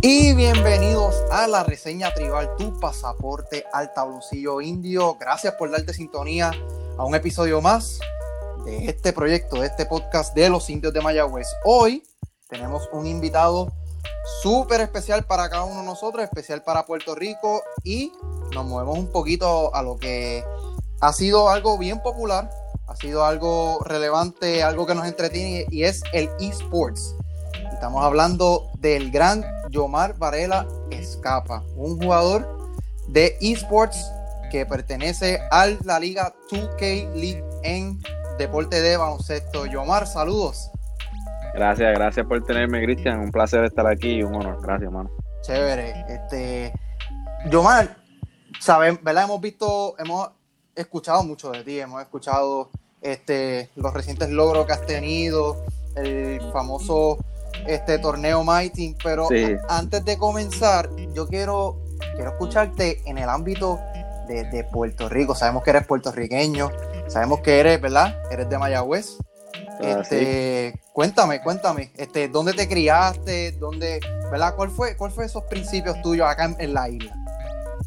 Y bienvenidos a la reseña tribal, tu pasaporte al tabloncillo indio. Gracias por darte sintonía a un episodio más de este proyecto, de este podcast de los indios de Mayagüez. Hoy tenemos un invitado súper especial para cada uno de nosotros, especial para Puerto Rico y nos movemos un poquito a lo que ha sido algo bien popular, ha sido algo relevante, algo que nos entretiene y es el esports. Estamos hablando del gran Yomar Varela Escapa, un jugador de esports que pertenece a la liga 2K League en deporte de baloncesto. Yomar, saludos. Gracias, gracias por tenerme, Cristian. Un placer estar aquí y un honor. Gracias, hermano. Chévere. Este, Yomar, saben, ¿verdad? Hemos visto, hemos escuchado mucho de ti, hemos escuchado este, los recientes logros que has tenido, el famoso este torneo Mighty, pero antes de comenzar, yo quiero, quiero escucharte en el ámbito de, Puerto Rico. Sabemos que eres puertorriqueño, sabemos que eres, ¿verdad? Eres de Mayagüez. Ah, este, cuéntame, cuéntame, este, ¿dónde te criaste? ¿Dónde, verdad? ¿Cuál fue, cuál fue esos principios tuyos acá en, la isla?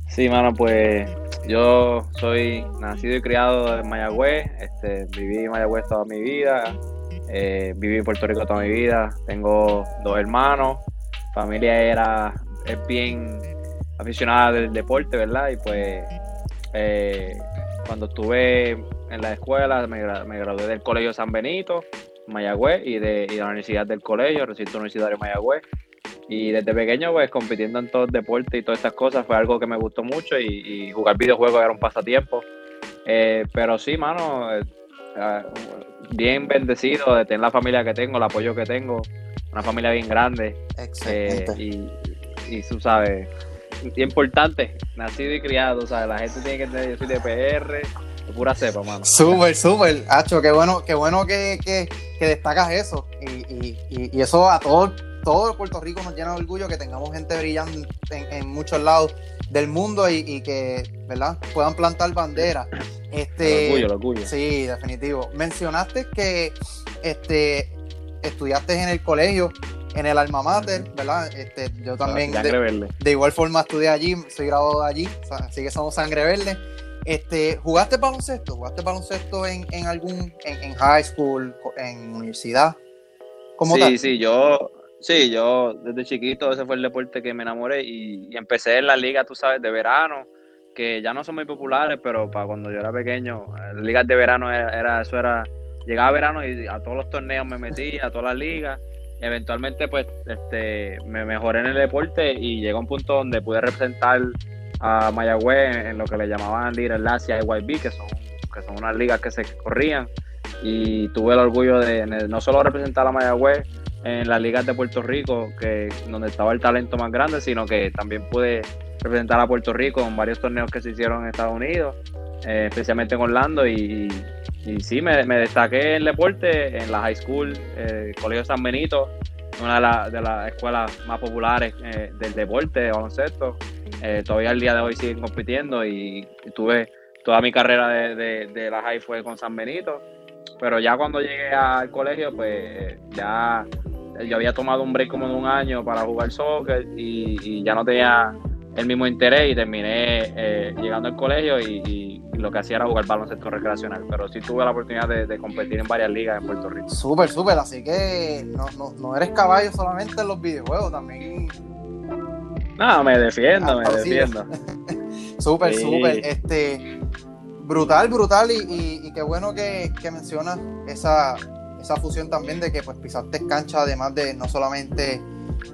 Sí, mano, pues yo soy nacido y criado en Mayagüez, este, viví en Mayagüez toda mi vida, eh, viví en Puerto Rico toda mi vida, tengo dos hermanos, familia era, bien aficionada del deporte, ¿verdad? Y pues eh, cuando estuve en la escuela me, gradué del Colegio San Benito, Mayagüez, y de, la Universidad del Colegio, recinto universitario Mayagüez. Y desde pequeño, pues compitiendo en todo el deporte y todas estas cosas fue algo que me gustó mucho y, jugar videojuegos era un pasatiempo. Eh, pero sí, mano, bien bendecido de tener la familia que tengo, el apoyo que tengo, una familia bien grande. Excelente. Eh, y, y tú sabes, importante, nacido y criado, ¿sabes? La gente tiene que entender, yo soy de PR, de pura cepa, mano. Súper, súper, Hacho, qué bueno, qué bueno que, que, que destacas eso. Y, y, y, eso a todo, todo Puerto Rico nos llena de orgullo que tengamos gente brillando en, en muchos lados del mundo y, que, ¿verdad? Puedan plantar banderas. Este, el orgullo, orgullo. Sí, definitivo. Mencionaste que este, estudiaste en el colegio, en el alma mater, ¿verdad? Este, yo también de, igual forma estudié allí, soy graduado de allí, así que somos sangre verde. Este, ¿Jugaste baloncesto? ¿Jugaste baloncesto en, en algún, en, high school, en universidad? ¿Cómo sí, sí, yo, sí, yo desde chiquito ese fue el deporte que me enamoré y, empecé en la liga, tú sabes, de verano que ya no son muy populares, pero para cuando yo era pequeño, las ligas de verano era, eso era, llegaba verano y a todos los torneos me metía, a todas las ligas. Eventualmente pues este me mejoré en el deporte y llegó un punto donde pude representar a Mayagüez en, lo que le llamaban Little Lacia y YB, que son, que son unas ligas que se corrían. Y tuve el orgullo de no solo representar a Mayagüez en las ligas de Puerto Rico, que donde estaba el talento más grande, sino que también pude representar a Puerto Rico en varios torneos que se hicieron en Estados Unidos, eh, especialmente en Orlando. Y, y sí, me, destaqué en el deporte, en la high school, eh, Colegio San Benito, una de, las escuelas más populares eh, del deporte, de baloncesto. todavía el día de hoy siguen compitiendo y, tuve toda mi carrera de, de, la high fue con San Benito. Pero ya cuando llegué al colegio, pues ya yo había tomado un break como de un año para jugar soccer y ya no tenía el mismo interés y terminé eh, llegando al colegio y, lo que hacía era jugar baloncesto recreacional, pero sí tuve la oportunidad de, competir en varias ligas en Puerto Rico. Súper, súper, así que no, no, eres caballo solamente en los videojuegos, también... No, me defiendo, me defiendo. súper, súper, este... Brutal, brutal y, qué bueno que, que mencionas esa, esa fusión también de que pues pisaste cancha además de no solamente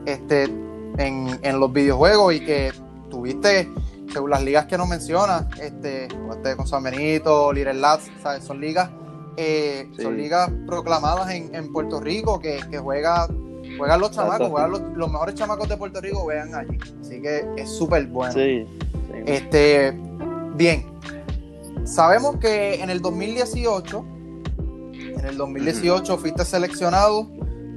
este en, en los videojuegos y que tuviste, según las ligas que nos mencionas, este, con San Benito, Little Labs, ¿sabes? son ligas, eh, son ligas proclamadas en, en Puerto Rico que, que juega, juegan los chamacos, juegan los, mejores chamacos de Puerto Rico vean allí. Así que es súper bueno. Este, bien, sabemos que en el 2018, en el 2018 fuiste seleccionado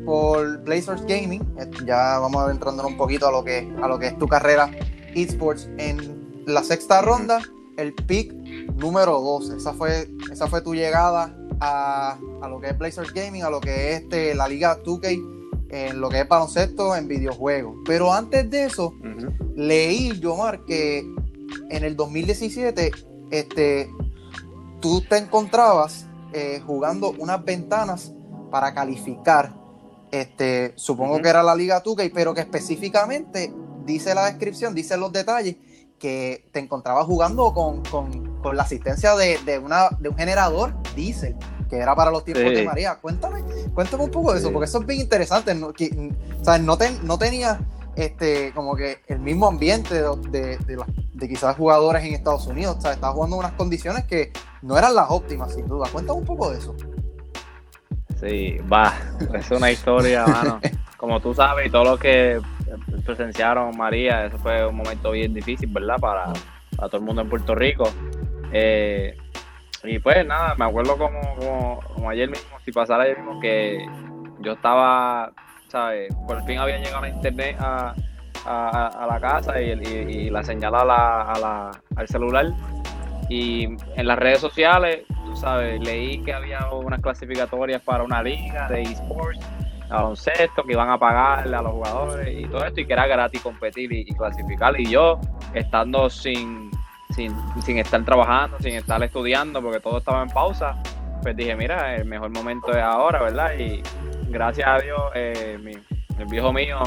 por Blazers Gaming. Ya vamos entrando un poquito a lo que, a lo que es tu carrera esports en la sexta ronda, el pick número 12. Esa fue, esa fue tu llegada a, lo que es Blazers Gaming, a lo que es este, la liga 2K en lo que es baloncesto, en videojuegos. Pero antes de eso, leí, Yomar, que en el 2017 este, tú te encontrabas eh, jugando unas ventanas para calificar. Este, supongo que era la Liga 2 pero que específicamente dice la descripción, dice los detalles, que te encontrabas jugando con, la asistencia de, una, de un generador diésel, que era para los tiempos de María. Cuéntame, cuéntame un poco de eso, porque eso es bien interesante. No, no, no tenía este, como que el mismo ambiente de, de, quizás jugadores en Estados Unidos. O sea, estaba jugando en unas condiciones que no eran las óptimas, sin duda. Cuéntame un poco de eso. Sí, va, es una historia, mano. Como tú sabes, y todos los que presenciaron María, eso fue un momento bien difícil, ¿verdad? Para, todo el mundo en Puerto Rico. Eh, y pues nada, me acuerdo como, como, ayer mismo, si pasara ayer mismo, que yo estaba, ¿sabes? Por fin había llegado a internet a, la casa y, la señal a la, al celular. Y en las redes sociales, tú sabes, leí que había unas clasificatorias para una liga de esports baloncesto, que iban a pagarle a los jugadores y todo esto, y que era gratis competir y, clasificar. Y yo, estando sin, sin, sin, estar trabajando, sin estar estudiando, porque todo estaba en pausa, pues dije, mira, el mejor momento es ahora, ¿verdad? Y gracias a Dios, eh, el viejo mío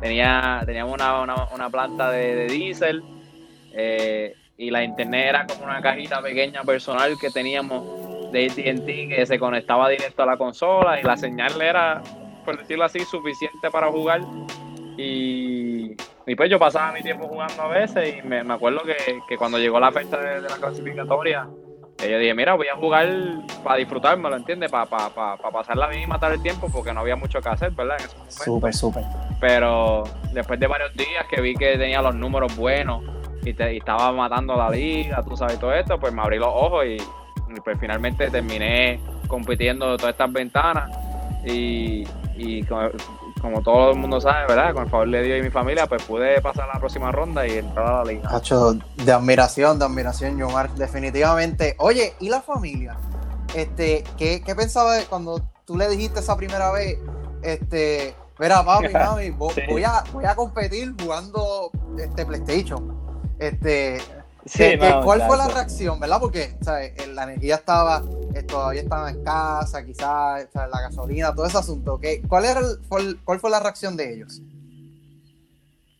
tenía teníamos una, una, planta de, de diésel. Eh, y la internet era como una cajita pequeña personal que teníamos de AT&T que se conectaba directo a la consola y la señal era por decirlo así, suficiente para jugar. Y, pues yo pasaba mi tiempo jugando a veces y me, acuerdo que, cuando llegó la fecha de, la clasificatoria, eh, yo dije, mira, voy a jugar para disfrutarme, ¿lo entiendes? Para pa, pa, pa pasarla bien y matar el tiempo porque no había mucho que hacer, ¿verdad? Súper, súper. Pero después de varios días que vi que tenía los números buenos y, te, estaba matando la liga, tú sabes, todo esto, pues me abrí los ojos y, y pues finalmente terminé compitiendo todas estas ventanas y, y como, todo el mundo sabe, ¿verdad? Con el favor de Dios y mi familia, pues pude pasar a la próxima ronda y entrar a la liga. Hacho, de admiración, de admiración, Yomar, definitivamente. Oye, ¿y la familia? Este, ¿qué, qué pensaba cuando tú le dijiste esa primera vez? Este, mira, papi, mami, voy, a, voy a competir jugando este PlayStation. Este, ¿Cuál fue la reacción, verdad? Porque la energía estaba, todavía estaba en casa, quizás la gasolina, todo ese asunto. ¿qué, cuál, era fue, ¿Cuál fue la reacción de ellos?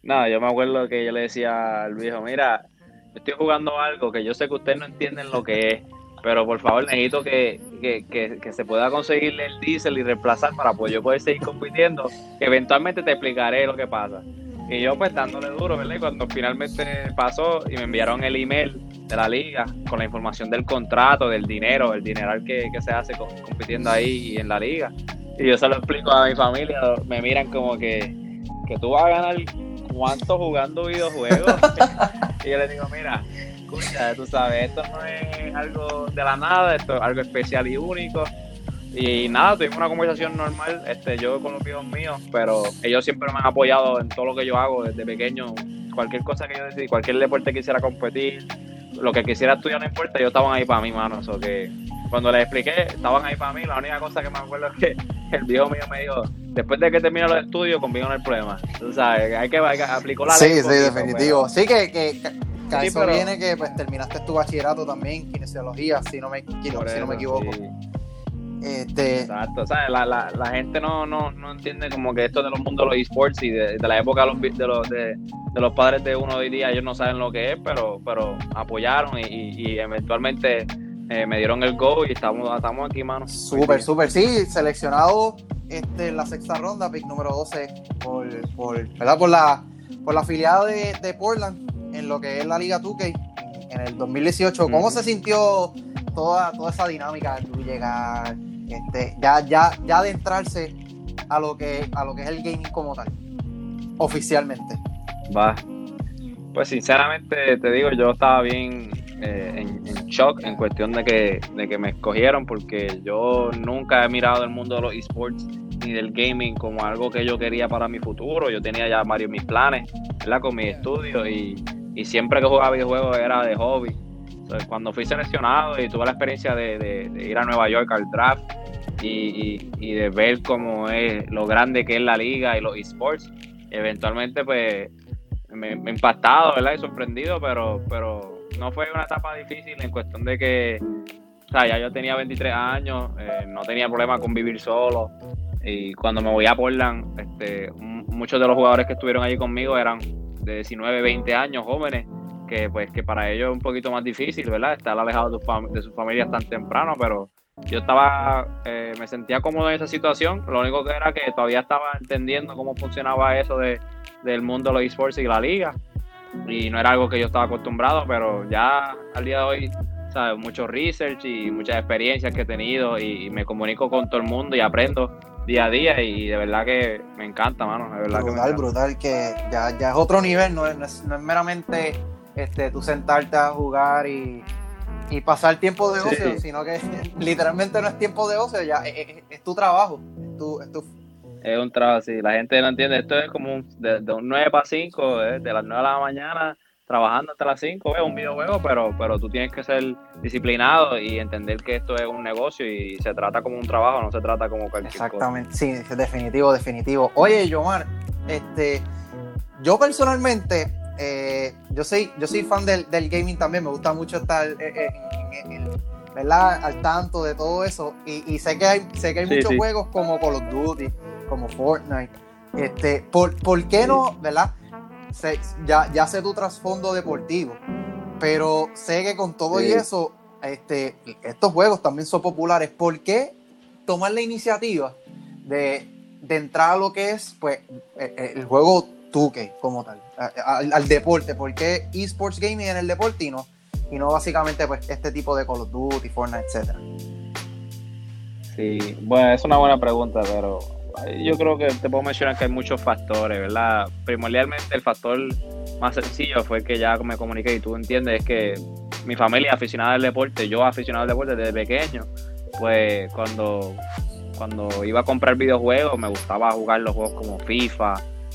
Nada, yo me acuerdo que yo le decía al viejo, mira, estoy jugando algo que yo sé que ustedes no entienden lo que es, pero por favor necesito que, que, se pueda conseguir el diésel y reemplazar para pues yo poder seguir compitiendo, que eventualmente te explicaré lo que pasa. Y yo pues dándole duro, ¿verdad? Cuando finalmente pasó y me enviaron el email de la liga con la información del contrato, del dinero, el dineral que, se hace compitiendo ahí en la liga. Y yo se lo explico a mi familia, me miran como que, que tú vas a ganar cuánto jugando videojuegos. y yo les digo, mira, escucha, tú sabes, esto no es algo de la nada, esto es algo especial y único. Y nada, tuvimos una conversación normal, este, yo con los hijos míos, pero ellos siempre me han apoyado en todo lo que yo hago desde pequeño. Cualquier cosa que yo decida, cualquier deporte que quisiera competir, lo que quisiera estudiar no importa, ellos estaban ahí para mí, mano. O que cuando les expliqué, estaban ahí para mí. La única cosa que me acuerdo es que el viejo mío me dijo, después de que termine los estudios, conmigo no hay problema. Tú sabes, hay que, hay que aplicar la ley. Sí, sí, definitivo. Sí, que, que, que, eso viene que pues terminaste tu bachillerato también, kinesiología, si no me, si no me equivoco. Este... Exacto, o sea, la, la, la gente no, no, no, entiende como que esto de los mundos de los esports y de, la época de los, de, los, de, los padres de uno hoy día, ellos no saben lo que es, pero, pero apoyaron y, y, eventualmente eh, me dieron el go y estamos, estamos aquí, mano. Súper, súper, sí, seleccionado este, en la sexta ronda, pick número 12, por, por, ¿verdad? por, la, por la afiliada de, de Portland en lo que es la Liga 2K en el 2018. ¿Cómo se sintió toda, toda esa dinámica de llegar? Este, ya, ya, ya adentrarse a lo que a lo que es el gaming como tal, oficialmente. Va. Pues sinceramente te digo, yo estaba bien eh, en, shock en cuestión de que, de que me escogieron porque yo nunca he mirado el mundo de los esports ni del gaming como algo que yo quería para mi futuro. Yo tenía ya varios mis planes. Con mis estudios y, y siempre que jugaba videojuegos era de hobby cuando fui seleccionado y tuve la experiencia de, ir a Nueva York al draft y, de ver cómo es lo grande que es la liga y los esports. Eventualmente, pues, me, me impactado, ¿verdad? Y sorprendido, pero, pero no fue una etapa difícil en cuestión de que, ya yo tenía 23 años, eh, no tenía problema con vivir solo. Y cuando me voy a Portland, este, muchos de los jugadores que estuvieron allí conmigo eran de 19, 20 años, jóvenes, que pues que para ellos es un poquito más difícil, ¿verdad? Estar alejado de, su de sus familias tan temprano, pero yo estaba, eh, me sentía cómodo en esa situación, lo único que era que todavía estaba entendiendo cómo funcionaba eso de, del mundo de los esports y la liga, y no era algo que yo estaba acostumbrado, pero ya al día de hoy, ¿sabes? Mucho research y muchas experiencias que he tenido y, me comunico con todo el mundo y aprendo día a día y de verdad que me encanta, mano. De verdad brutal, que brutal, que ya, ya es otro nivel, no es, no es, meramente este, tú sentarte a jugar y, y pasar tiempo de ocio, sino que literalmente no es tiempo de ocio, ya es, tu trabajo, es tu, es tu es un trabajo así. La gente no entiende. Esto es como de, un 9 para 5, eh, de las 9 de la mañana, trabajando hasta las 5. Es un videojuego, pero, pero tú tienes que ser disciplinado y entender que esto es un negocio y se trata como un trabajo, no se trata como cualquier Exactamente, sí, definitivo, definitivo. Oye, Yomar, este, yo personalmente, eh, yo, soy, yo soy fan del, gaming también, me gusta mucho estar eh, en, ¿verdad? al tanto de todo eso y, sé que hay, sé que hay muchos juegos como Call of Duty como Fortnite. Este, ¿por, ¿por qué no, verdad? ya, ya sé tu trasfondo deportivo, pero sé que con todo y eso, este, estos juegos también son populares. ¿Por qué tomar la iniciativa de, entrar a lo que es pues, el, juego 2K como tal, al, deporte? ¿Por qué esports gaming en el deporte y no, y no básicamente pues, este tipo de Call of Duty, Fortnite, etcétera? Sí, bueno, es una buena pregunta, pero yo creo que te puedo mencionar que hay muchos factores, ¿verdad? Primordialmente el factor más sencillo fue que ya me comuniqué y tú entiendes es que mi familia es aficionada al deporte, yo aficionado al deporte desde pequeño, pues cuando, cuando iba a comprar videojuegos me gustaba jugar los juegos como FIFA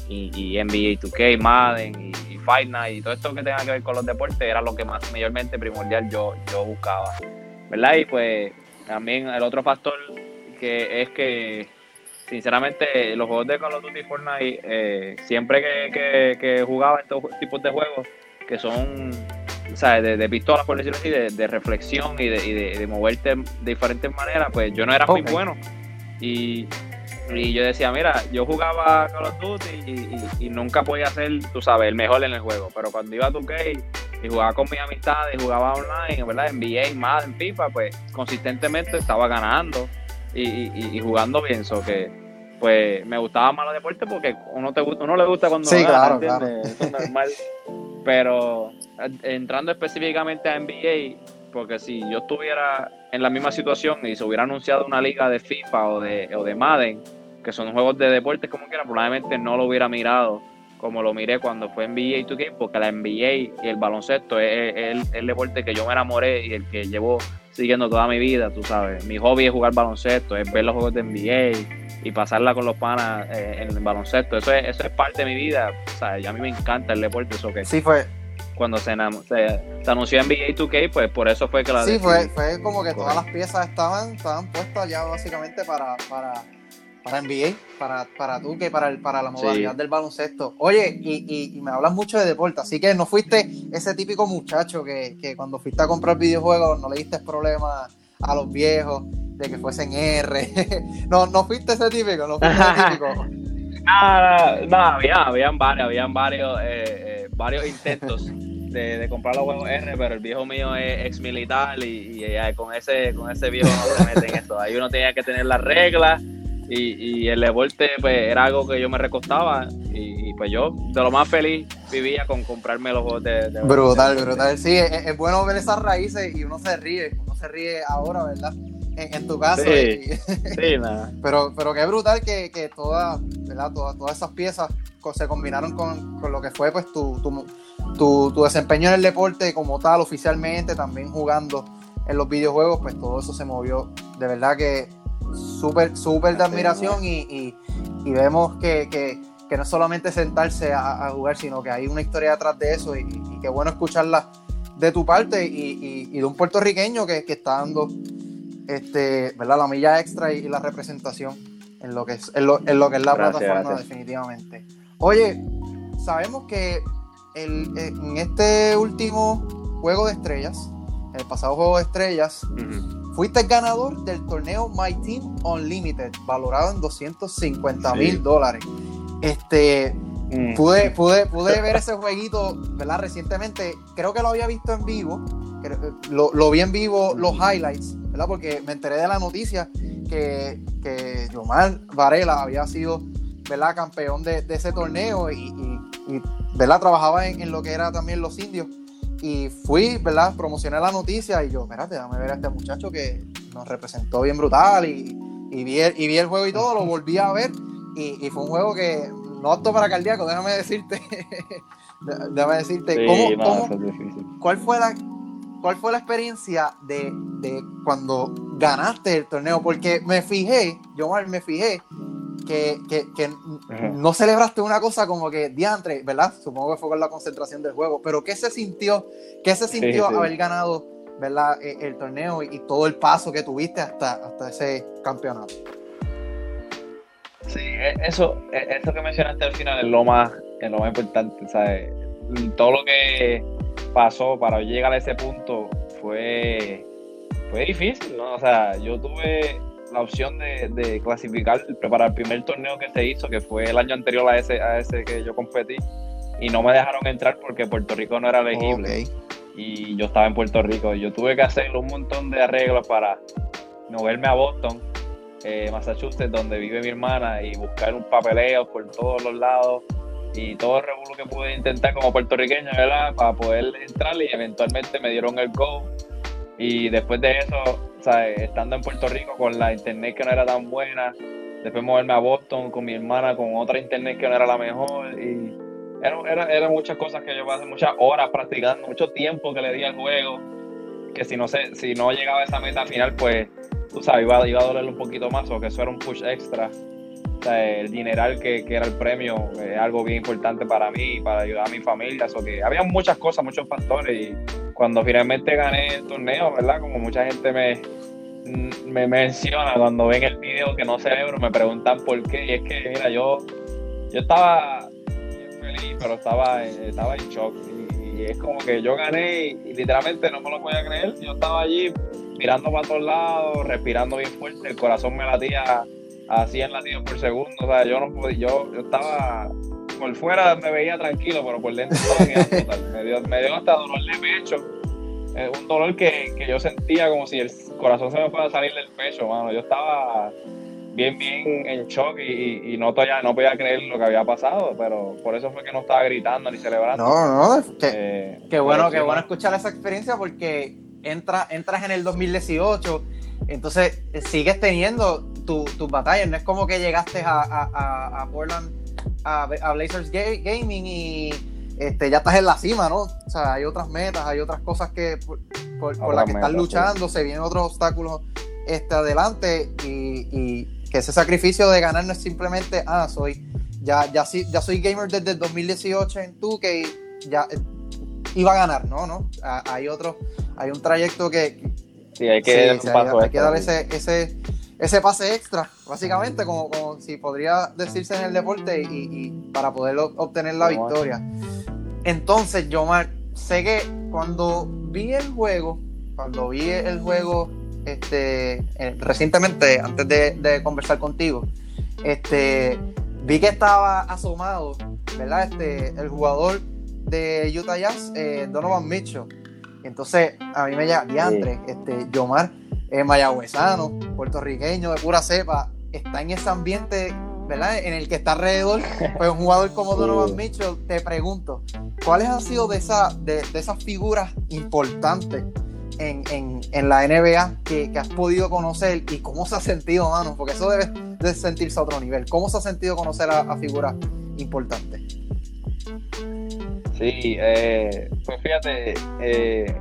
y, NBA 2K, Madden y, Fight Night y todo esto que tenga que ver con los deportes era lo que más mayormente primordial yo, yo buscaba, ¿verdad? Y pues también el otro factor que es que sinceramente, los juegos de Call of Duty Fortnite, eh, siempre que, jugaba estos tipos de juegos, que son De, de pistolas, por decirlo así, de, reflexión y, de, moverte de diferentes maneras, pues yo no era muy bueno. Y, yo decía, mira, yo jugaba Call of Duty y, nunca podía ser, tú sabes, el mejor en el juego. Pero cuando iba a 2K y jugaba con mis amistades, jugaba online, ¿verdad? NBA, Madden, FIFA, pues consistentemente estaba ganando y, jugando bien. So que pues me gustaba más los deportes porque uno, te, uno le gusta cuando sí, claro, claro. Eso es normal. Pero entrando específicamente a NBA, porque si yo estuviera en la misma situación y se hubiera anunciado una liga de FIFA o de, o de Madden, que son juegos de deportes como quiera, probablemente no lo hubiera mirado como lo miré cuando fue NBA 2K, porque la NBA y el baloncesto es, el, el, deporte que yo me enamoré y el que llevo siguiendo toda mi vida, tú sabes. Mi hobby es jugar baloncesto, es ver los juegos de NBA y pasarla con los panas eh, en el baloncesto. Eso es, eso es parte de mi vida, o sea, a mí me encanta el deporte, eso que... Sí, fue... Cuando se, se, anunció NBA 2K, pues por eso fue que la... Sí, fue, fue como que todas las piezas estaban, estaban puestas ya básicamente para... para para NBA, para, para tú, que para, el, para la modalidad del baloncesto. Oye, y, y, me hablas mucho de deporte, así que no fuiste ese típico muchacho que, que cuando fuiste a comprar videojuegos no le diste problemas a los viejos de que fuesen R. no, no fuiste ese típico, no fuiste ese típico. no, no, había, habían varios, habían varios, eh, eh, varios intentos. De, de, comprar los juegos R, pero el viejo mío es ex militar y, y, con ese con ese viejo no se mete en esto. Ahí uno tenía que tener las reglas y, el deporte pues era algo que yo me recostaba y, pues yo de lo más feliz vivía con comprarme los juegos de, brutal brutal. Sí es, bueno ver esas raíces y uno se ríe uno se ríe ahora verdad en, tu caso sí, sí nada. pero pero qué brutal que, que todas verdad todas, todas esas piezas se combinaron con, lo que fue pues tu, tu, tu desempeño en el deporte como tal oficialmente también jugando en los videojuegos pues todo eso se movió. De verdad que súper, súper de admiración y, vemos que, no es solamente sentarse a, jugar, sino que hay una historia detrás de eso y, y qué bueno escucharla de tu parte y, de un puertorriqueño que, está dando este, ¿verdad? La milla extra y, la representación en lo que es, en lo, que es la plataforma, definitivamente. Oye, sabemos que el, en este último juego de estrellas, el pasado juego de estrellas, fuiste ganador del torneo My Team Unlimited, valorado en 250 mil dólares. Este, mm. pude, pude, pude ver ese jueguito, ¿verdad? Recientemente, creo que lo había visto en vivo, lo, lo vi en vivo los highlights, ¿verdad? Porque me enteré de la noticia que, que Yomar Varela había sido, ¿verdad? Campeón de, ese torneo y, y, ¿verdad? Trabajaba en, en, lo que era también los indios. Y fui, ¿verdad? Promocioné la noticia y yo, espérate, déjame ver a este muchacho que nos representó bien brutal y, y, vi, el, y vi el juego y todo, lo volví a ver y, fue un juego que no apto para cardíaco, déjame decirte. déjame decirte, ¿cómo, ¿cuál, fue la, ¿cuál fue la experiencia de, de, cuando ganaste el torneo? Porque me fijé, yo me fijé que, que, que no celebraste una cosa como que diantre, ¿verdad? Supongo que fue con la concentración del juego, pero ¿qué se sintió? ¿Qué se sintió haber ganado, ¿verdad? E, el, torneo y, todo el paso que tuviste hasta, hasta ese campeonato. Sí, e, eso, e, eso que mencionaste al final es lo más, es lo más importante, ¿sabes? Todo lo que pasó para llegar a ese punto fue, fue difícil, ¿no? O sea, yo tuve la opción de, clasificar, preparar el primer torneo que se hizo, que fue el año anterior a ese, a ese que yo competí, y no me dejaron entrar porque Puerto Rico no era elegible. Y yo estaba en Puerto Rico. Yo tuve que hacer un montón de arreglos para moverme a Boston, eh, Massachusetts, donde vive mi hermana, y buscar un papeleo por todos los lados y todo el revuelo que pude intentar como puertorriqueño, ¿verdad? Para poder entrar y eventualmente me dieron el go. Y después de eso, estando en Puerto Rico con la internet que no era tan buena, después moverme a Boston con mi hermana con otra internet que no era la mejor y eran era, muchas cosas que yo pasé muchas horas practicando, mucho tiempo que le di al juego, que si no sé, si no llegaba a esa meta final, pues tú sabes, iba, iba a doler un poquito más o que eso era un push extra. el dineral que, que, era el premio es algo bien importante para mí, para ayudar a mi familia. eso que había muchas cosas, muchos factores y cuando finalmente gané el torneo, ¿verdad? Como mucha gente me, me menciona cuando ven el video que no celebro, me preguntan por qué. Y es que, mira, yo, yo estaba feliz, pero estaba, estaba en shock. Y, es como que yo gané y, literalmente no me lo podía creer. Yo estaba allí mirando para todos lados, respirando bien fuerte, el corazón me latía a 100 latidos por segundo. O sea, yo no podía, yo, yo estaba por fuera me veía tranquilo, pero por dentro estaba Me dio, me dio hasta dolor de pecho. Eh, un dolor que, que, yo sentía como si el corazón se me fuera a salir del pecho, mano. Yo estaba bien, bien en shock y, y no, todavía, no podía creer lo que había pasado, pero por eso fue que no estaba gritando ni celebrando. No, no, qué, eh, qué bueno, qué bueno escuchar esa experiencia porque entra, entras en el 2018, entonces eh, sigues teniendo tus tu batallas, no es como que llegaste a, a, a Portland a, Blazers Gaming y este, ya estás en la cima, ¿no? O sea, hay otras metas, hay otras cosas que por, las que estás luchando, se vienen otros obstáculos este, adelante y, que ese sacrificio de ganar no es simplemente, ah, soy, ya, ya, ya soy gamer desde el 2018 en tú que ya eh, iba a ganar, ¿no? no hay otro, hay un trayecto que... Sí, hay que, hay, que dar ese, ese ese pase extra, básicamente, como, como si podría decirse en el deporte y, para poder obtener la victoria. Entonces, Yomar, sé que cuando vi el juego, cuando vi el juego este, eh, recientemente, antes de, conversar contigo, este, vi que estaba asomado, ¿verdad? Este, el jugador de Utah Jazz, eh, Donovan Mitchell. Entonces, a mí me llama, diantre, este, Yomar, eh, mayagüezano, puertorriqueño, de pura cepa, está en ese ambiente, ¿verdad? En el que está alrededor, pues un jugador como Donovan Mitchell, te pregunto, ¿cuáles han sido de, esa, de, esas figuras importantes en, la NBA que, has podido conocer y cómo se ha sentido, mano? Porque eso debe de sentirse a otro nivel. ¿Cómo se ha sentido conocer a, figuras importantes? Sí, eh, pues fíjate, eh,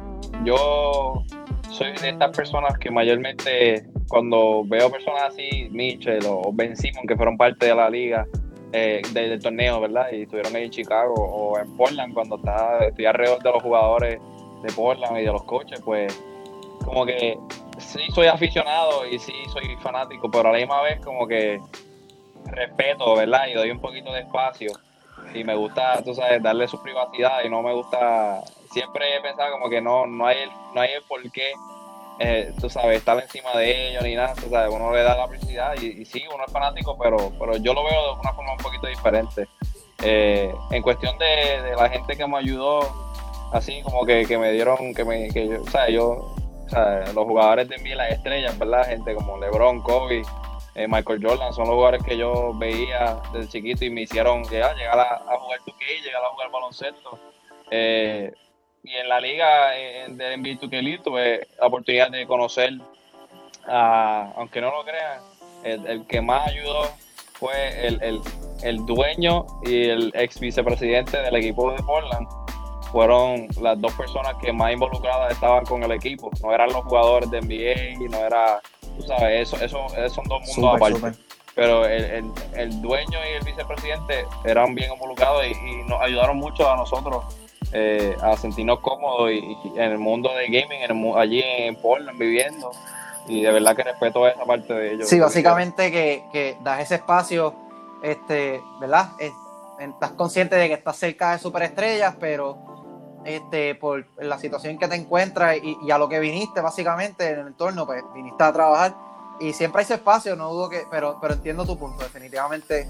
yo soy de estas personas que mayormente cuando veo personas así, Mitchell o Ben Simon, que fueron parte de la liga, eh, del torneo, ¿verdad? Y estuvieron ahí en Chicago o en Portland cuando estaba, estoy alrededor de los jugadores de Portland y de los coches, pues como que sí soy aficionado y sí soy fanático, pero a la misma vez como que respeto, ¿verdad? Y doy un poquito de espacio y me gusta, tú sabes, darle su privacidad y no me gusta, siempre he pensado como que no, no hay el, no hay el por qué, eh, tú sabes, estar encima de ellos ni nada, tú sabes, uno le da la privacidad y, sí, uno es fanático, pero, pero yo lo veo de una forma un poquito diferente. Eh, en cuestión de, la gente que me ayudó, así como que, me dieron, que me, que yo, o sea, yo, o sea, los jugadores de NBA, las estrellas, ¿verdad? Gente como LeBron, Kobe, eh, Michael Jordan, son los jugadores que yo veía desde chiquito y me hicieron llegar, llegar a, jugar 2K, llegar a jugar baloncesto. Eh, y en la liga de NBA 2K tuve la oportunidad de conocer, a, aunque no lo crean, el, que más ayudó fue el, el, dueño y el ex vicepresidente del equipo de Portland. Fueron las dos personas que más involucradas estaban con el equipo. No eran los jugadores de NBA, no era tú sabes, eso, eso, son dos mundos aparte. Pero el, el, dueño y el vicepresidente eran bien involucrados y, nos ayudaron mucho a nosotros eh, a sentirnos cómodos y, en el mundo de gaming, allí en Portland viviendo. Y de verdad que respeto esa parte de ellos. Sí, básicamente que, que das ese espacio, este, ¿verdad? estás consciente de que estás cerca de superestrellas, pero este, por la situación que te encuentras y, a lo que viniste básicamente en el entorno, pues viniste a trabajar y siempre hay ese espacio, no dudo que, pero, pero entiendo tu punto, definitivamente.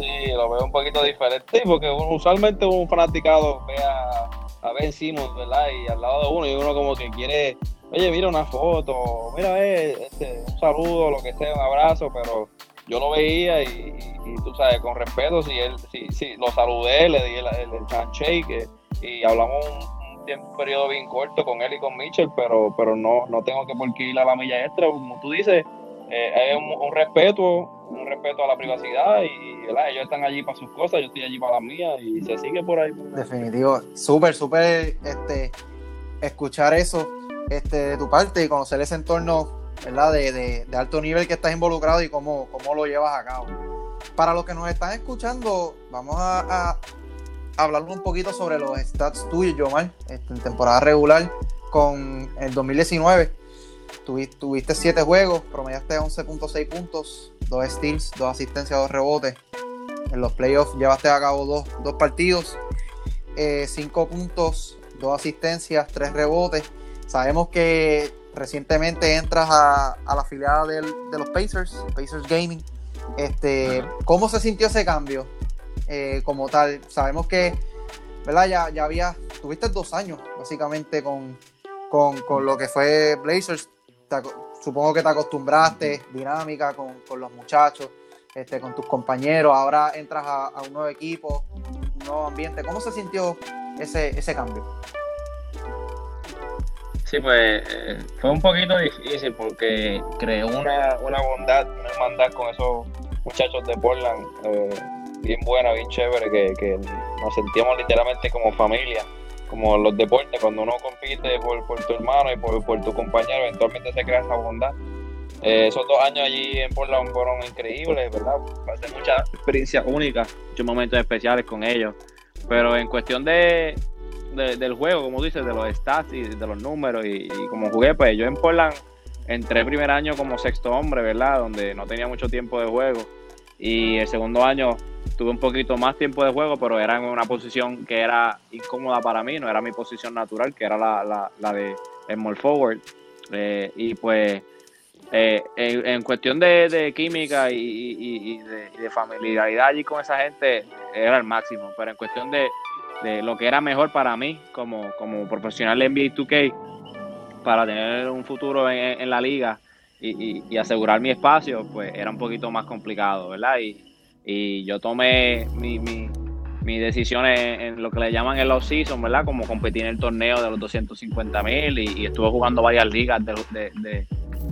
Sí, lo veo un poquito diferente, porque usualmente un fanaticado ve a, a Ben Simmons, ¿verdad? Y al lado de uno, y uno como que quiere, oye, mira una foto, mira, eh, este, un saludo, lo que sea, un abrazo, pero yo lo veía y, tú sabes, con respeto, si él, si, si lo saludé, le di el, el, handshake, y hablamos un, tiempo, periodo bien corto con él y con Mitchell, pero, pero no, no tengo que por la milla extra, como tú dices, eh, hay un, respeto, un respeto a la privacidad y ellos están allí para sus cosas, yo estoy allí para las mías y se sigue por ahí. Definitivo, súper, súper este, escuchar eso este, de tu parte y conocer ese entorno ¿verdad? De, de, alto nivel que estás involucrado y cómo, cómo lo llevas a cabo. Para los que nos están escuchando, vamos a, hablar un poquito sobre los stats tuyos, Yomar, este, en temporada regular con el 2019. Tuviste, 7 juegos, promediaste 11.6 puntos, 2 steals, 2 asistencias, 2 rebotes. En los playoffs llevaste a cabo 2 partidos, 5 eh, puntos, 2 asistencias, 3 rebotes. Sabemos que recientemente entras a, la filial de los Pacers, Pacers Gaming. Este, ¿Cómo se sintió ese cambio? Eh, como tal. Sabemos que, ¿verdad? Ya, ya había, tuviste dos años básicamente con, con, lo que fue Blazers. Supongo que te acostumbraste, dinámica con, los muchachos, este, con tus compañeros. Ahora entras a, un nuevo equipo, un nuevo ambiente. ¿Cómo se sintió ese, ese cambio? Sí, pues eh, fue un poquito difícil porque creó una, una bondad, una hermandad con esos muchachos de Portland. Eh, bien buena, bien chévere, que, nos sentíamos literalmente como familia, como los deportes, cuando uno compite por, tu hermano y por, tu compañero, eventualmente se crea esa bondad. Eh, esos dos años allí en Portland fueron increíbles, ¿verdad? Pasé muchas experiencias únicas, muchos momentos especiales con ellos. Pero en cuestión de, del juego, como dices, de los stats y de los números, y, y como jugué, pues yo en Portland entré primer año como sexto hombre, ¿verdad? Donde no tenía mucho tiempo de juego. Y el segundo año tuve un poquito más tiempo de juego, pero era en una posición que era incómoda para mí, no era mi posición natural, que era la, la, de small forward. Eh, y pues eh, en, cuestión de, química y, de, familiaridad allí con esa gente, era el máximo, pero en cuestión de, lo que era mejor para mí como, como profesional de NBA 2K, para tener un futuro en, la liga y, asegurar mi espacio, pues era un poquito más complicado, ¿verdad? Y, y yo tomé mi, mi, decisión en, lo que le llaman el off-season, ¿verdad? Como competir en el torneo de los 250 mil y, estuve jugando varias ligas de, de,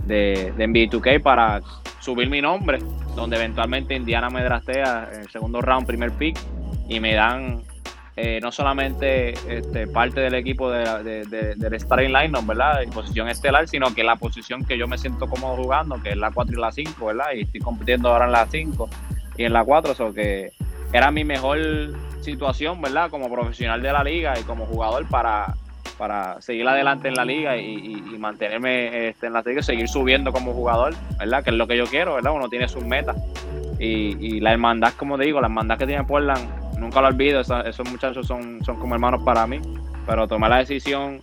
de, de NBA 2K para subir mi nombre, donde eventualmente Indiana me draftea en el segundo round, primer pick, y me dan eh, no solamente este, parte del equipo de, del starting line, ¿verdad? En posición estelar, sino que la posición que yo me siento cómodo jugando, que es la 4 y la 5, ¿verdad? Y estoy compitiendo ahora en la 5 y en la 4, o que era mi mejor situación, ¿verdad? Como profesional de la liga y como jugador para para seguir adelante en la liga y, mantenerme este, en la liga, seguir subiendo como jugador, ¿verdad? Que es lo que yo quiero, ¿verdad? Uno tiene sus metas. Y, la hermandad, como digo, la hermandad que tiene Portland, nunca lo olvido, esos, muchachos son, son como hermanos para mí, pero tomar la decisión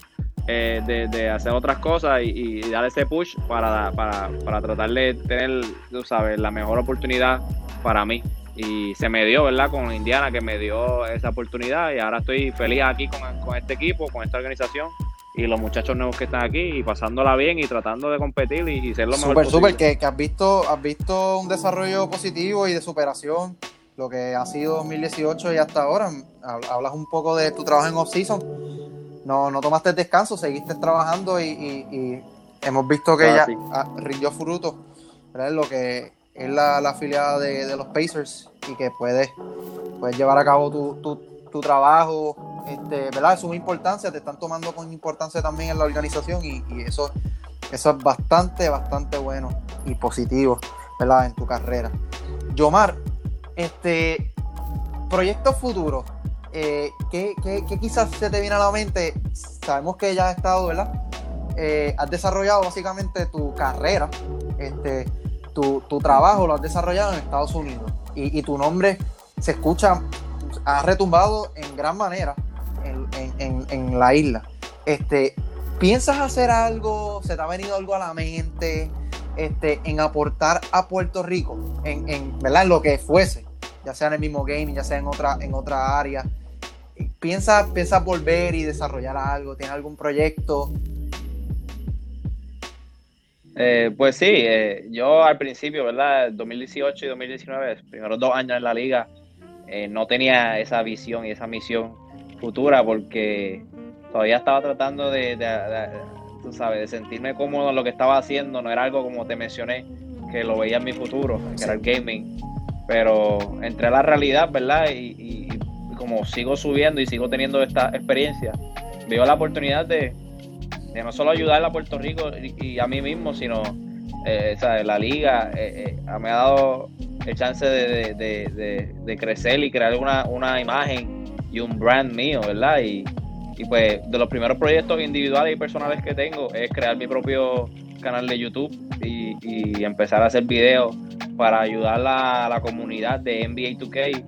eh, de, hacer otras cosas y, y, dar ese push para, para, para tratar de tener, tú sabes, la mejor oportunidad para mí. Y se me dio, ¿verdad? Con Indiana que me dio esa oportunidad y ahora estoy feliz aquí con, este equipo, con esta organización y los muchachos nuevos que están aquí y pasándola bien y tratando de competir y, ser lo mejor Súper, súper, que, que, has, visto, has visto un desarrollo positivo y de superación, lo que ha sido 2018 y hasta ahora. Hablas un poco de tu trabajo en off-season. No, no tomaste descanso, seguiste trabajando y, hemos visto que ya rindió fruto. ¿verdad? Lo que es la, afiliada de, los Pacers y que puedes, llevar a cabo tu, trabajo, este, ¿verdad? Es una importancia, te están tomando con importancia también en la organización y, eso, eso es bastante, bastante bueno y positivo, ¿verdad? En tu carrera. Yomar, este, proyectos futuros, eh, ¿qué, quizás se te viene a la mente? Sabemos que ya has estado, ¿verdad? Eh, has desarrollado básicamente tu carrera, este, tu, trabajo lo has desarrollado en Estados Unidos y, tu nombre se escucha, ha retumbado en gran manera en, la isla. Este, ¿Piensas hacer algo? ¿Se te ha venido algo a la mente? Este, en aportar a Puerto Rico, en, ¿verdad? en lo que fuese, ya sea en el mismo game, ya sea en otra, en otra área. ¿Piensas piensa volver y desarrollar algo? ¿Tienes algún proyecto? Eh, pues sí, eh, yo al principio, ¿verdad? 2018 y 2019, primeros dos años en la liga, eh, no tenía esa visión y esa misión futura porque todavía estaba tratando de, tú sabes, de sentirme cómodo en lo que estaba haciendo. No era algo como te mencioné, que lo veía en mi futuro, que era el gaming. Pero entré a la realidad, ¿verdad? Y, y como sigo subiendo y sigo teniendo esta experiencia, veo la oportunidad de no solo ayudar a Puerto Rico y, a mí mismo, sino eh, la liga eh, eh, me ha dado el chance de, crecer y crear una, imagen y un brand mío, ¿verdad? Y, pues de los primeros proyectos individuales y personales que tengo es crear mi propio canal de YouTube y, empezar a hacer videos para ayudar a la comunidad de NBA 2K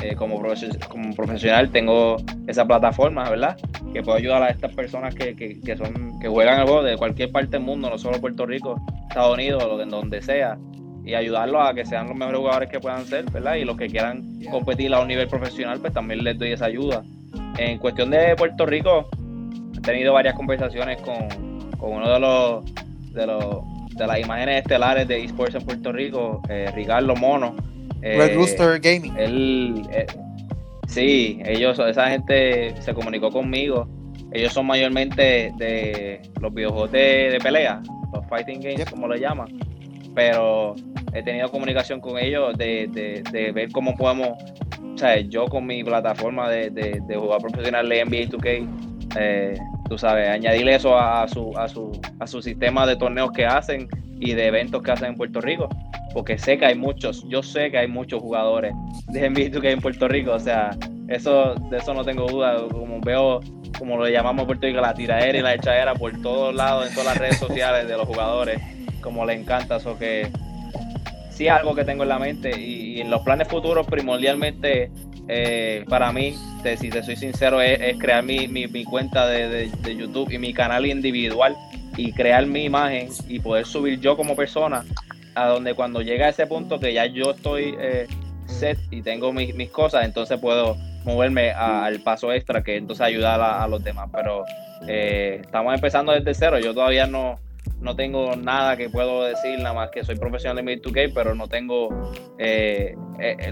eh, como, como profesional tengo esa plataforma, ¿verdad? Que puedo ayudar a estas personas que, que, son, que juegan el juego de cualquier parte del mundo, no solo Puerto Rico, Estados Unidos, de donde sea, y ayudarlos a que sean los mejores jugadores que puedan ser, ¿verdad? Y los que quieran competir a un nivel profesional, pues también les doy esa ayuda. En cuestión de Puerto Rico, he tenido varias conversaciones con, con uno de los, de los de las imágenes estelares de esports en Puerto Rico, eh, Ricardo Mono, Red eh, Rooster Gaming. Él, eh, sí, ellos, esa gente se comunicó conmigo. Ellos son mayormente de los videojuegos de, pelea, los fighting games, como lo llaman. Pero he tenido comunicación con ellos de, ver cómo podemos, o sea, yo con mi plataforma de, de, jugar profesional de NBA 2K, eh, tú sabes, añadirle eso a su, a, su, a su sistema de torneos que hacen y de eventos que hacen en Puerto Rico. Porque sé que hay muchos, yo sé que hay muchos jugadores de NBA que hay en Puerto Rico, o sea, eso, de eso no tengo duda, como veo, como lo llamamos Puerto Rico, la tiradera y la echadera por todos lados, en todas las redes sociales de los jugadores, como le encanta, eso que sí es algo que tengo en la mente y, en los planes futuros primordialmente eh, para mí, si te soy sincero, es, crear mi, mi, cuenta de, de YouTube y mi canal individual y crear mi imagen y poder subir yo como persona a donde cuando llega a ese punto que ya yo estoy eh, set y tengo mis, mis, cosas, entonces puedo moverme al paso extra que entonces ayudar a, los demás. Pero eh, estamos empezando desde cero. Yo todavía no, no tengo nada que puedo decir, nada más que soy profesional de 2K, pero no tengo eh,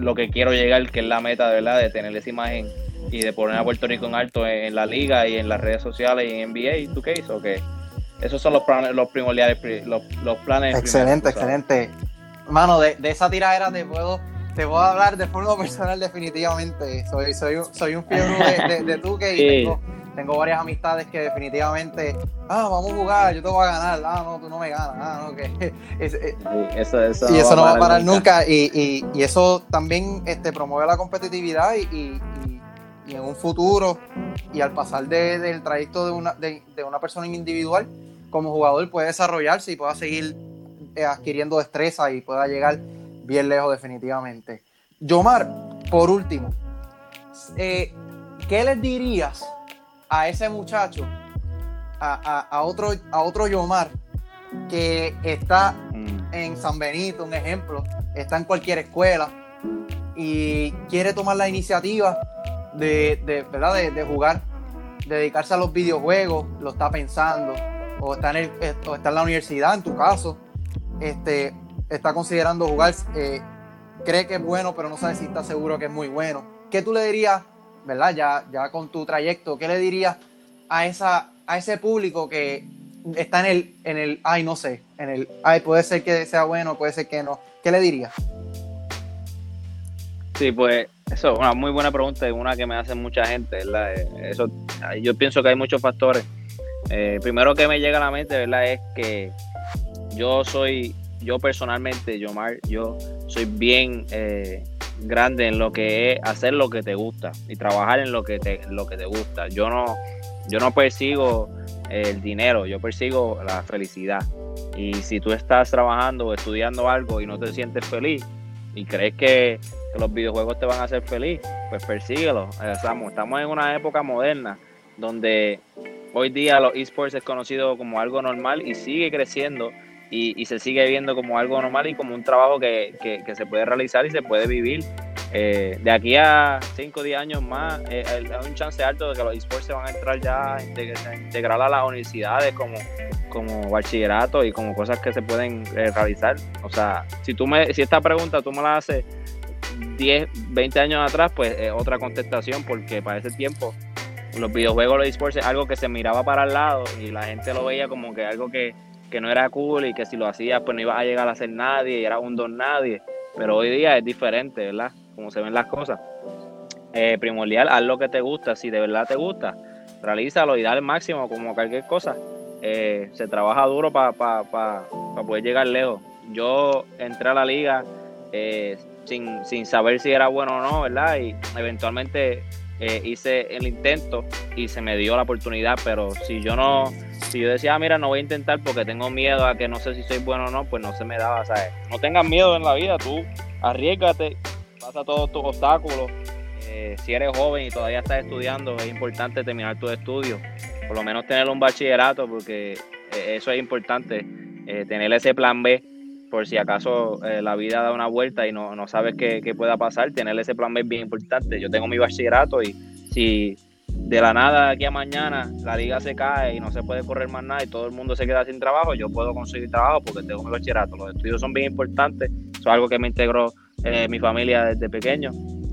lo que quiero llegar, que es la meta de verdad, de tener esa imagen y de poner a Puerto Rico en alto en, la liga y en las redes sociales y en NBA 2K. So que esos son los, planes, los primordiales, los, los planes. Excelente, excelente. Mano, de, de, esa tiradera te puedo, te puedo hablar de forma personal definitivamente. Soy, soy, soy un fiebre de, de, que tengo, varias amistades que definitivamente, ah, vamos a jugar, yo te voy a ganar, ah, no, tú no me ganas, ah, no, que... eso, eso y eso no va a parar nunca, Y, y, y, eso también este, promueve la competitividad y, y en un futuro y al pasar del trayecto de una, de, una persona individual, como jugador puede desarrollarse y pueda seguir eh, adquiriendo destreza y pueda llegar bien lejos definitivamente. Yomar, por último, eh, ¿qué les dirías a ese muchacho, a, otro, a otro Yomar, que está mm. en San Benito, un ejemplo, está en cualquier escuela y quiere tomar la iniciativa de, ¿verdad? De, jugar, dedicarse a los videojuegos, lo está pensando, o está en, el, está en la universidad, en tu caso, este, está considerando jugar, eh, cree que es bueno, pero no sabe si está seguro que es muy bueno. ¿Qué tú le dirías, verdad? Ya, ya con tu trayecto, ¿qué le dirías a, esa, a ese público que está en el, en el, ay, no sé, en el, ay, puede ser que sea bueno, puede ser que no? ¿Qué le dirías? Sí, pues eso es una muy buena pregunta y una que me hace mucha gente, ¿verdad? Eh, eso, yo pienso que hay muchos factores. Eh, primero que me llega a la mente, ¿verdad? Es que yo soy, yo personalmente, Yomar, yo soy bien eh, grande en lo que es hacer lo que te gusta y trabajar en lo que te, lo que te gusta. Yo no, yo no persigo el dinero, yo persigo la felicidad. Y si tú estás trabajando o estudiando algo y no te sientes feliz y crees que los videojuegos te van a hacer feliz, pues persíguelo. Eh, estamos, estamos en una época moderna donde hoy día los esports es conocido como algo normal y sigue creciendo y, se sigue viendo como algo normal y como un trabajo que, se puede realizar y se puede vivir. Eh, de aquí a 5 o 10 años más, eh, hay un chance alto de que los esports se van a entrar ya a integrar a las universidades como, como bachillerato y como cosas que se pueden realizar. O sea, si tú me, si esta pregunta tú me la haces 10, 20 años atrás, pues otra contestación, porque para ese tiempo los videojuegos, los esports es algo que se miraba para el lado y la gente lo veía como que algo que, no era cool y que si lo hacías pues no ibas a llegar a ser nadie y era un don nadie. Pero hoy día es diferente, ¿verdad? Como se ven las cosas. Eh, primordial, haz lo que te gusta, si de verdad te gusta, realízalo y dale el máximo como cualquier cosa. Eh, se trabaja duro para poder llegar lejos. Yo entré a la liga eh, sin, sin saber si era bueno o no, ¿verdad? Y eventualmente eh, hice el intento y se me dio la oportunidad, pero si yo no, si yo decía, ah, mira, no voy a intentar porque tengo miedo a que no sé si soy bueno o no, pues no se me daba, ¿sabes? No tengas miedo en la vida, tú arriesgate, pasa todos tus obstáculos. Eh, si eres joven y todavía estás estudiando, es importante terminar tus estudios, por lo menos tener un bachillerato, porque eh, eso es importante, tener ese plan B por si acaso eh, la vida da una vuelta y no, no sabes qué, pueda pasar, tener ese plan B es bien importante. Yo tengo mi bachillerato y si de la nada aquí a mañana la liga se cae y no se puede correr más nada y todo el mundo se queda sin trabajo, yo puedo conseguir trabajo porque tengo mi bachillerato. Los estudios son bien importantes, eso es algo que me integró eh, mi familia desde pequeño.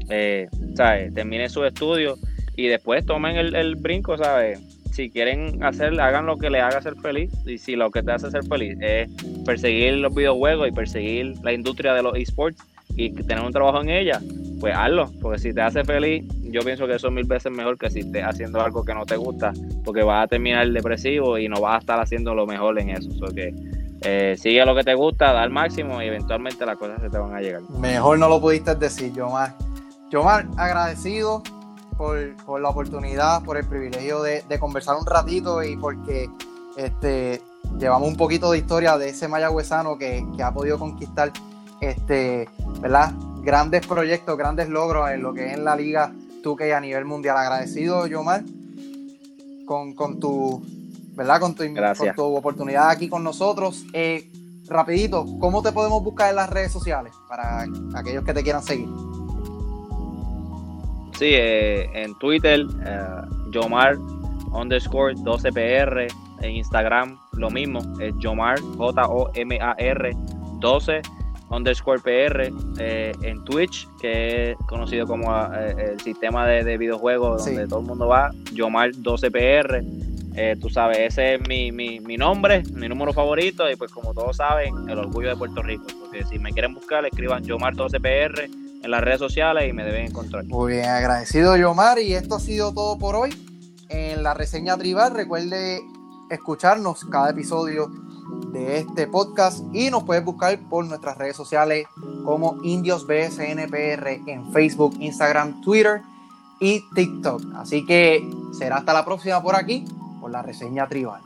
Eh, ¿sabes? Terminen sus estudios y después tomen el, el brinco, ¿sabes? si quieren hacer, hagan lo que les haga ser feliz. Y si lo que te hace ser feliz es perseguir los videojuegos y perseguir la industria de los esports y tener un trabajo en ella, pues hazlo. Porque si te hace feliz, yo pienso que eso es mil veces mejor que si estés haciendo algo que no te gusta, porque vas a terminar depresivo y no vas a estar haciendo lo mejor en eso. O que eh, sigue lo que te gusta, da al máximo y eventualmente las cosas se te van a llegar. Mejor no lo pudiste decir, Yomar. Yomar, agradecido por, la oportunidad, por el privilegio de, conversar un ratito y porque este, llevamos un poquito de historia de ese mayagüezano que, que ha podido conquistar este, ¿verdad? Grandes proyectos, grandes logros en lo que es en la liga 2 a nivel mundial. Agradecido, Yomar, con, con tu, ¿verdad? Con tu, con tu oportunidad aquí con nosotros. Eh, rapidito, ¿cómo te podemos buscar en las redes sociales para aquellos que te quieran seguir? Sí, eh, en Twitter, eh, Jomar underscore 12PR, en Instagram lo mismo, es Jomar, J-O-M-A-R 12 underscore PR, eh, en Twitch, que es conocido como el sistema de, videojuegos donde todo el mundo va, Jomar 12PR. tú sabes, ese es mi, mi, mi, nombre, mi número favorito y pues como todos saben, el orgullo de Puerto Rico. Porque si me quieren buscar, escriban Jomar 12PR en las redes sociales y me deben encontrar. Muy bien, agradecido Yomar y esto ha sido todo por hoy. En la reseña tribal recuerde escucharnos cada episodio de este podcast y nos puedes buscar por nuestras redes sociales como Indios BSNPR en Facebook, Instagram, Twitter. y TikTok. Así que será hasta la próxima por aquí, por la reseña tribal.